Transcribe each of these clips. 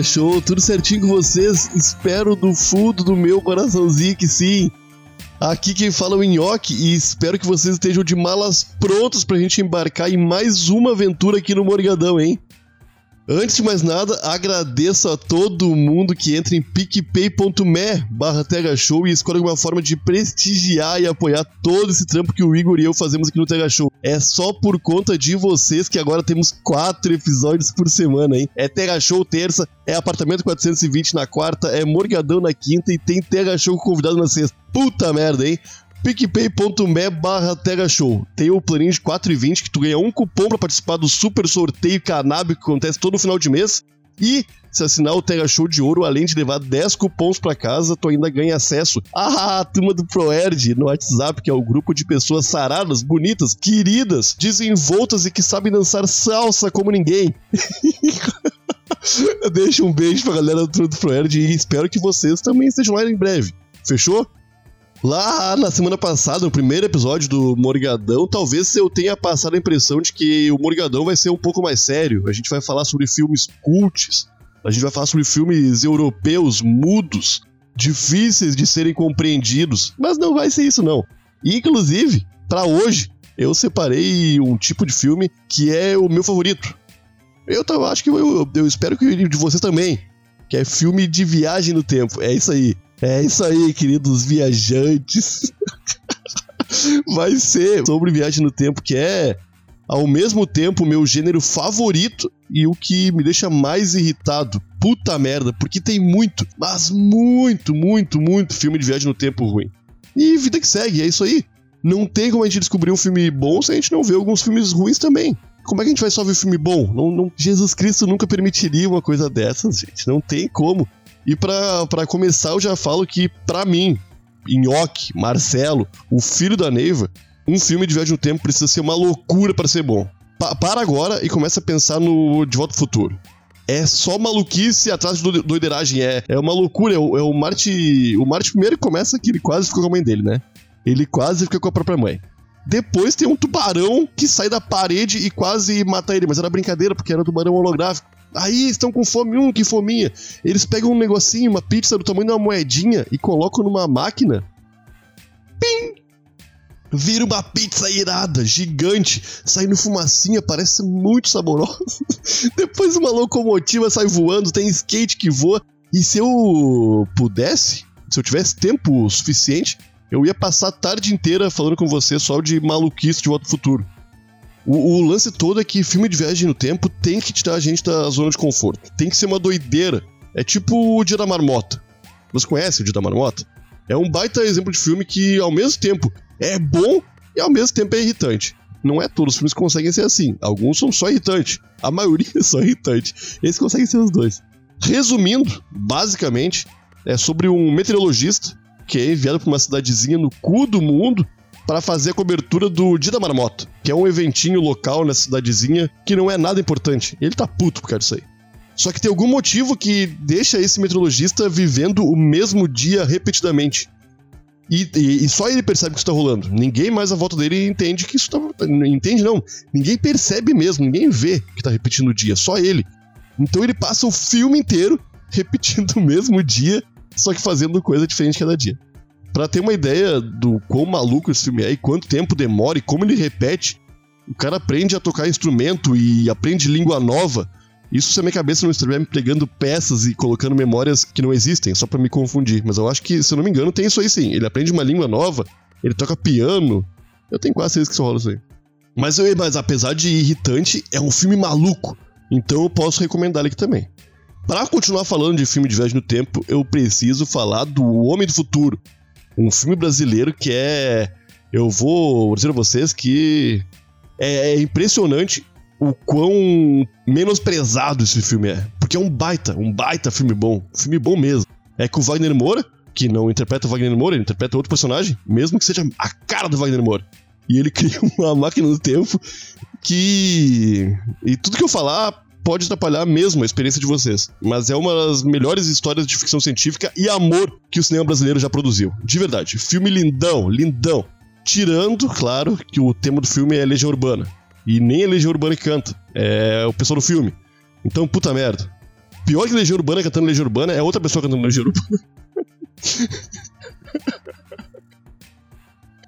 Tega Show, tudo certinho com vocês? Espero do fundo do meu coraçãozinho que sim. Aqui quem fala é o Nhoque e espero que vocês estejam de malas prontos pra gente embarcar em mais uma aventura aqui no Morgadão, hein? Antes de mais nada, agradeço a todo mundo que entra em picpay.me barra Show e escolhe uma forma de prestigiar e apoiar todo esse trampo que o Igor e eu fazemos aqui no Tega Show. É só por conta de vocês que agora temos quatro episódios por semana, hein? É Tega Show terça, é Apartamento 420 na quarta, é Morgadão na quinta e tem Tega Show convidado na sexta. Puta merda, hein? picpay.me barra Show. Tem o planinho de 4,20 que tu ganha um cupom para participar do super sorteio canábico que acontece todo final de mês. E se assinar o Tega Show de Ouro, além de levar 10 cupons para casa, tu ainda ganha acesso à turma do ProErd no WhatsApp, que é o grupo de pessoas saradas, bonitas, queridas, desenvoltas e que sabem dançar salsa como ninguém. Deixa um beijo pra galera do, do ProErd e espero que vocês também estejam lá em breve. Fechou? Lá na semana passada, no primeiro episódio do Morgadão, talvez eu tenha passado a impressão de que o Morgadão vai ser um pouco mais sério. A gente vai falar sobre filmes cults, a gente vai falar sobre filmes europeus mudos, difíceis de serem compreendidos, mas não vai ser isso não. E, inclusive, para hoje, eu separei um tipo de filme que é o meu favorito. Eu acho que eu, eu, espero que de vocês também, que é filme de viagem no tempo. É isso aí. É isso aí, queridos viajantes. Vai ser sobre viagem no tempo, que é ao mesmo tempo meu gênero favorito e o que me deixa mais irritado. Puta merda, porque tem muito, mas muito, muito, muito filme de viagem no tempo ruim. E vida que segue, é isso aí. Não tem como a gente descobrir um filme bom se a gente não vê alguns filmes ruins também. Como é que a gente vai só ver filme bom? Não, não, Jesus Cristo nunca permitiria uma coisa dessas, gente. Não tem como. E para começar, eu já falo que, para mim, Nhoque, Marcelo, o filho da Neiva, um filme de viagem no tempo precisa ser uma loucura para ser bom. Pa para agora e começa a pensar no De Volta ao Futuro. É só maluquice atrás de doideiragem. É, é uma loucura. É o, é o Marte. O Marte primeiro começa que ele quase ficou com a mãe dele, né? Ele quase fica com a própria mãe. Depois tem um tubarão que sai da parede e quase mata ele, mas era brincadeira, porque era um tubarão holográfico. Aí estão com fome, um que fominha. Eles pegam um negocinho, uma pizza do tamanho de uma moedinha e colocam numa máquina. Pim! Vira uma pizza irada, gigante, saindo fumacinha, parece muito saborosa. Depois uma locomotiva sai voando, tem skate que voa. E se eu pudesse, se eu tivesse tempo suficiente, eu ia passar a tarde inteira falando com você só de maluquice de Volta ao Futuro. O, o, lance todo é que filme de viagem no tempo tem que tirar a gente da zona de conforto. Tem que ser uma doideira. É tipo o Dia da Marmota. Você conhece o Dia da Marmota? É um baita exemplo de filme que, ao mesmo tempo, é bom e ao mesmo tempo é irritante. Não é todos os filmes que conseguem ser assim. Alguns são só irritantes. A maioria é só irritante. Esses conseguem ser os dois. Resumindo, basicamente, é sobre um meteorologista que é enviado para uma cidadezinha no cu do mundo para fazer a cobertura do Dia da Marmota, que é um eventinho local nessa cidadezinha que não é nada importante. Ele tá puto por causa disso aí. Só que tem algum motivo que deixa esse meteorologista vivendo o mesmo dia repetidamente. E, e, e, só ele percebe que isso tá rolando. Ninguém mais à volta dele entende que isso tá. Entende, não. Ninguém percebe mesmo, ninguém vê que tá repetindo o dia, só ele. Então ele passa o filme inteiro repetindo o mesmo dia, só que fazendo coisa diferente cada dia. Pra ter uma ideia do quão maluco esse filme é e quanto tempo demora e como ele repete, o cara aprende a tocar instrumento e aprende língua nova. Isso se a minha cabeça não estiver me pegando peças e colocando memórias que não existem, só para me confundir. Mas eu acho que, se eu não me engano, tem isso aí sim. Ele aprende uma língua nova, ele toca piano. Eu tenho quase certeza que isso rola isso aí. Mas, eu, mas apesar de irritante, é um filme maluco. Então eu posso recomendar ele aqui também. Para continuar falando de filme de viagem no tempo, eu preciso falar do Homem do Futuro, um filme brasileiro que é. Eu vou dizer a vocês que é, é impressionante o quão menosprezado esse filme é. Porque é um baita, um baita filme bom. Filme bom mesmo. É com o Wagner Moura, que não interpreta o Wagner Moura, ele interpreta outro personagem, mesmo que seja a cara do Wagner Moura. E ele cria uma máquina do tempo que. E tudo que eu falar pode atrapalhar mesmo a experiência de vocês. Mas é uma das melhores histórias de ficção científica e amor que o cinema brasileiro já produziu. De verdade. Filme lindão, lindão. Tirando, claro, que o tema do filme é Legião Urbana. E nem é Legião Urbana que canta, é o pessoal do filme. Então, puta merda. Pior que Legião Urbana cantando Legião Urbana é outra pessoa cantando Legião Urbana.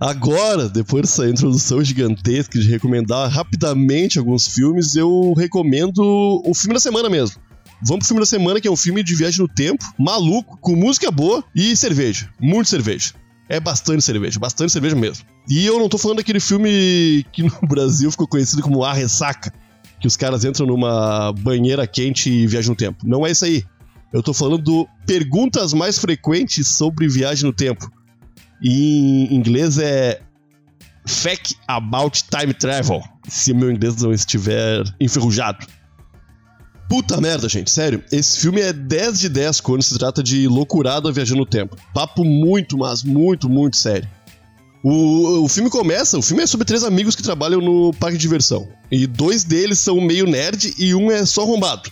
Agora, depois dessa introdução gigantesca de recomendar rapidamente alguns filmes, eu recomendo o filme da semana mesmo. Vamos pro filme da semana, que é um filme de viagem no tempo, maluco, com música boa e cerveja. Muito cerveja. É bastante cerveja, bastante cerveja mesmo. E eu não tô falando daquele filme que no Brasil ficou conhecido como A Ressaca, que os caras entram numa banheira quente e viajam no tempo. Não é isso aí. Eu tô falando do Perguntas Mais Frequentes sobre Viagem no Tempo e em inglês é Fact About Time Travel, se meu inglês não estiver enferrujado. Puta merda, gente, sério. Esse filme é 10 de 10 quando se trata de loucurada viajando no tempo. Papo muito, mas muito, muito sério. O, o filme começa, o filme é sobre três amigos que trabalham no parque de diversão. E dois deles são meio nerd e um é só arrombado.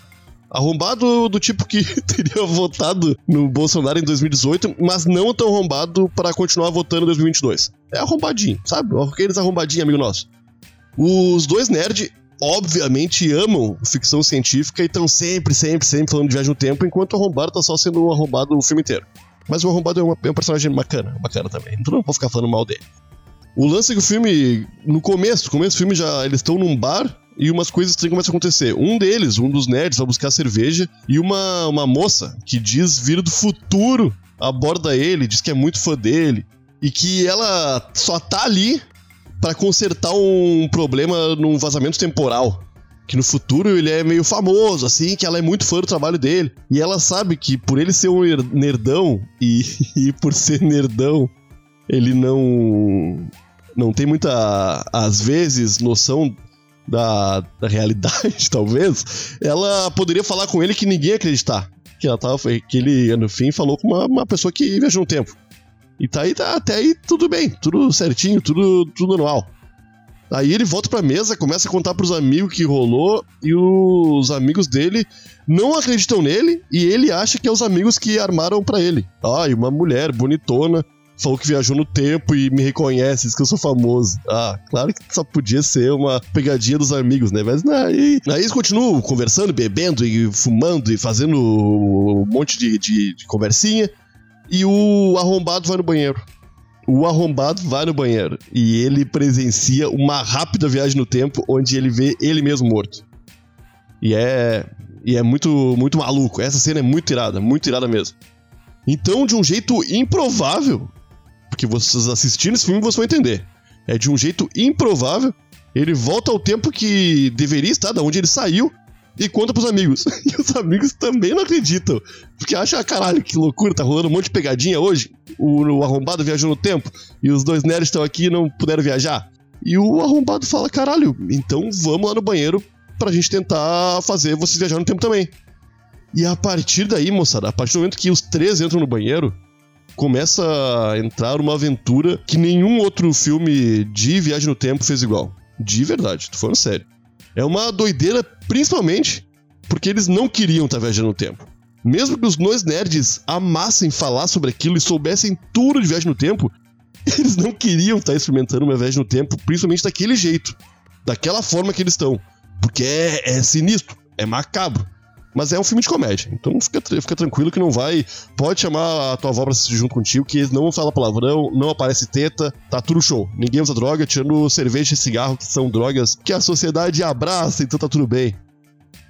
Arrombado do tipo que teria votado no Bolsonaro em 2018, mas não tão arrombado para continuar votando em 2022. É arrombadinho, sabe? Aqueles arrombadinhos, amigo nosso. Os dois nerds, obviamente, amam ficção científica e estão sempre, sempre, sempre falando de viagem no tempo, enquanto o arrombado tá só sendo arrombado o filme inteiro. Mas o arrombado é, uma, é um personagem bacana, bacana também. Então não vou ficar falando mal dele. O lance é que o filme, no começo, no começo do filme já eles estão num bar e umas coisas estranhas começam a acontecer. Um deles, um dos nerds, vai buscar cerveja e uma, uma moça que diz vir do futuro aborda ele, diz que é muito fã dele e que ela só tá ali para consertar um problema num vazamento temporal. Que no futuro ele é meio famoso, assim, que ela é muito fã do trabalho dele. E ela sabe que por ele ser um nerdão e, e por ser nerdão, ele não não tem muita às vezes noção da, da realidade, talvez, ela poderia falar com ele que ninguém ia acreditar. Que ela tava. Que ele, no fim, falou com uma, uma pessoa que viajou no tempo. E tá aí, tá, até aí tudo bem, tudo certinho, tudo, tudo normal. Aí ele volta pra mesa, começa a contar pros amigos que rolou, e os amigos dele não acreditam nele, e ele acha que é os amigos que armaram para ele. Ah, e uma mulher bonitona, falou que viajou no tempo e me reconhece, diz que eu sou famoso. Ah, claro que só podia ser uma pegadinha dos amigos, né? Mas aí, aí eles continuam conversando, bebendo e fumando e fazendo um monte de, de, de conversinha. E o arrombado vai no banheiro. O arrombado vai no banheiro e ele presencia uma rápida viagem no tempo onde ele vê ele mesmo morto. E é e é muito muito maluco. Essa cena é muito irada, muito irada mesmo. Então, de um jeito improvável, porque vocês assistindo esse filme vocês vão entender. É de um jeito improvável. Ele volta ao tempo que deveria estar, da onde ele saiu, e conta pros amigos. E os amigos também não acreditam. Porque acham, ah, caralho, que loucura, tá rolando um monte de pegadinha hoje. O, o arrombado viajou no tempo, e os dois nerds estão aqui e não puderam viajar. E o arrombado fala, caralho, então vamos lá no banheiro pra gente tentar fazer vocês viajar no tempo também. E a partir daí, moçada, a partir do momento que os três entram no banheiro, começa a entrar uma aventura que nenhum outro filme de viagem no tempo fez igual. De verdade, tô falando sério. É uma doideira, principalmente porque eles não queriam estar tá viajando no tempo. Mesmo que os dois nerds amassem falar sobre aquilo e soubessem tudo de viagem no tempo, eles não queriam estar tá experimentando uma viagem no tempo, principalmente daquele jeito, daquela forma que eles estão. Porque é, é sinistro, é macabro. Mas é um filme de comédia, então fica, fica tranquilo que não vai. Pode chamar a tua avó pra assistir junto contigo, que não fala palavrão, não aparece teta, tá tudo show. Ninguém usa droga, tirando cerveja e cigarro, que são drogas que a sociedade abraça, então tá tudo bem.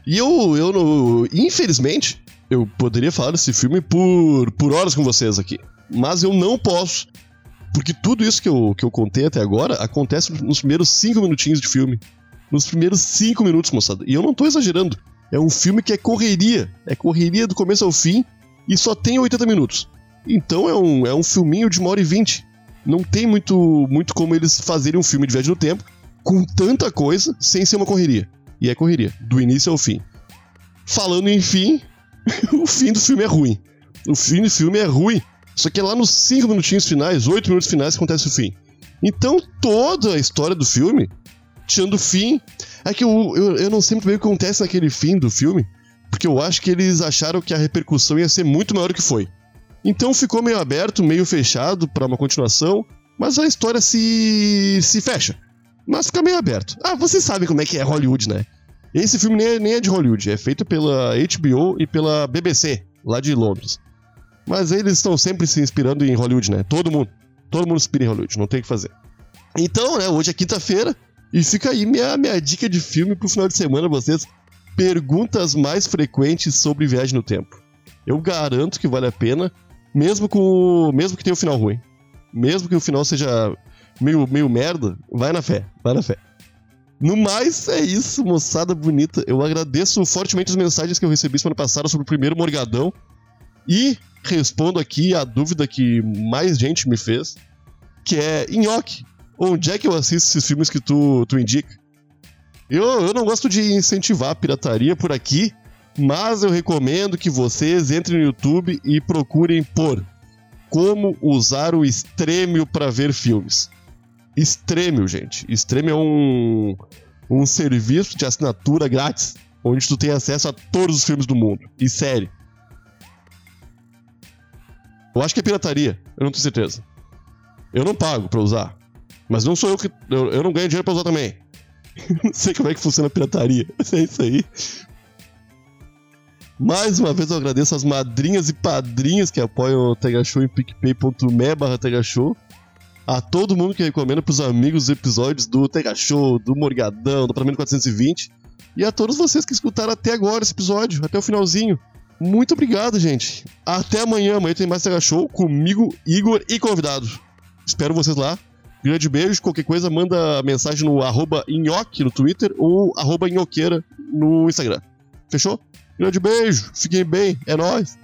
E eu, eu infelizmente, eu poderia falar desse filme por, por horas com vocês aqui. Mas eu não posso. Porque tudo isso que eu, que eu contei até agora acontece nos primeiros cinco minutinhos de filme. Nos primeiros cinco minutos, moçada. E eu não tô exagerando. É um filme que é correria. É correria do começo ao fim e só tem 80 minutos. Então é um, é um filminho de uma hora e vinte. Não tem muito, muito como eles fazerem um filme de viagem no tempo com tanta coisa sem ser uma correria. E é correria, do início ao fim. Falando em fim, o fim do filme é ruim. O fim do filme é ruim. Só que é lá nos 5 minutinhos finais, 8 minutos finais, que acontece o fim. Então toda a história do filme, tirando o fim, é que eu, eu, eu não sei muito bem o que acontece naquele fim do filme, porque eu acho que eles acharam que a repercussão ia ser muito maior do que foi. Então ficou meio aberto, meio fechado para uma continuação, mas a história se, se fecha. Mas fica meio aberto. Ah, vocês sabem como é que é Hollywood, né? Esse filme nem é, nem é de Hollywood, é feito pela HBO e pela BBC, lá de Londres. Mas eles estão sempre se inspirando em Hollywood, né? Todo mundo. Todo mundo se inspira em Hollywood, não tem o que fazer. Então, né, hoje é quinta-feira e fica aí minha, minha dica de filme pro final de semana, vocês. Perguntas mais frequentes sobre viagem no tempo. Eu garanto que vale a pena, mesmo com mesmo que tenha um final ruim. Mesmo que o final seja meio, meio merda, vai na fé, vai na fé. No mais, é isso, moçada bonita. Eu agradeço fortemente as mensagens que eu recebi semana passada sobre o primeiro Morgadão. E respondo aqui a dúvida que mais gente me fez, que é, Nhoque, onde é que eu assisto esses filmes que tu, tu indica? Eu, eu não gosto de incentivar a pirataria por aqui, mas eu recomendo que vocês entrem no YouTube e procurem por como usar o Stremio para ver filmes. Stremio, gente. Stremio é um, um serviço de assinatura grátis, onde tu tem acesso a todos os filmes do mundo. E série. Eu acho que é pirataria, eu não tenho certeza. Eu não pago pra usar. Mas não sou eu que. Eu, eu não ganho dinheiro pra usar também. não sei como é que funciona a pirataria. Mas é isso aí. Mais uma vez eu agradeço as madrinhas e padrinhos que apoiam o Tega Show em picpay.me barra Show a todo mundo que recomenda pros amigos os episódios do Tega Show, do Morgadão, do Parlamento 420. E a todos vocês que escutaram até agora esse episódio, até o finalzinho. Muito obrigado, gente. Até amanhã. Amanhã tem mais Tega Show comigo, Igor e convidado. Espero vocês lá. Grande beijo. Qualquer coisa, manda mensagem no arroba Inhoque no Twitter ou arroba Inhoqueira no Instagram. Fechou? Grande beijo. Fiquem bem. É nóis.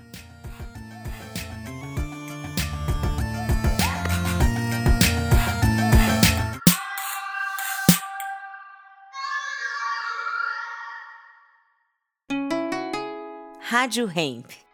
Rádio Hemp.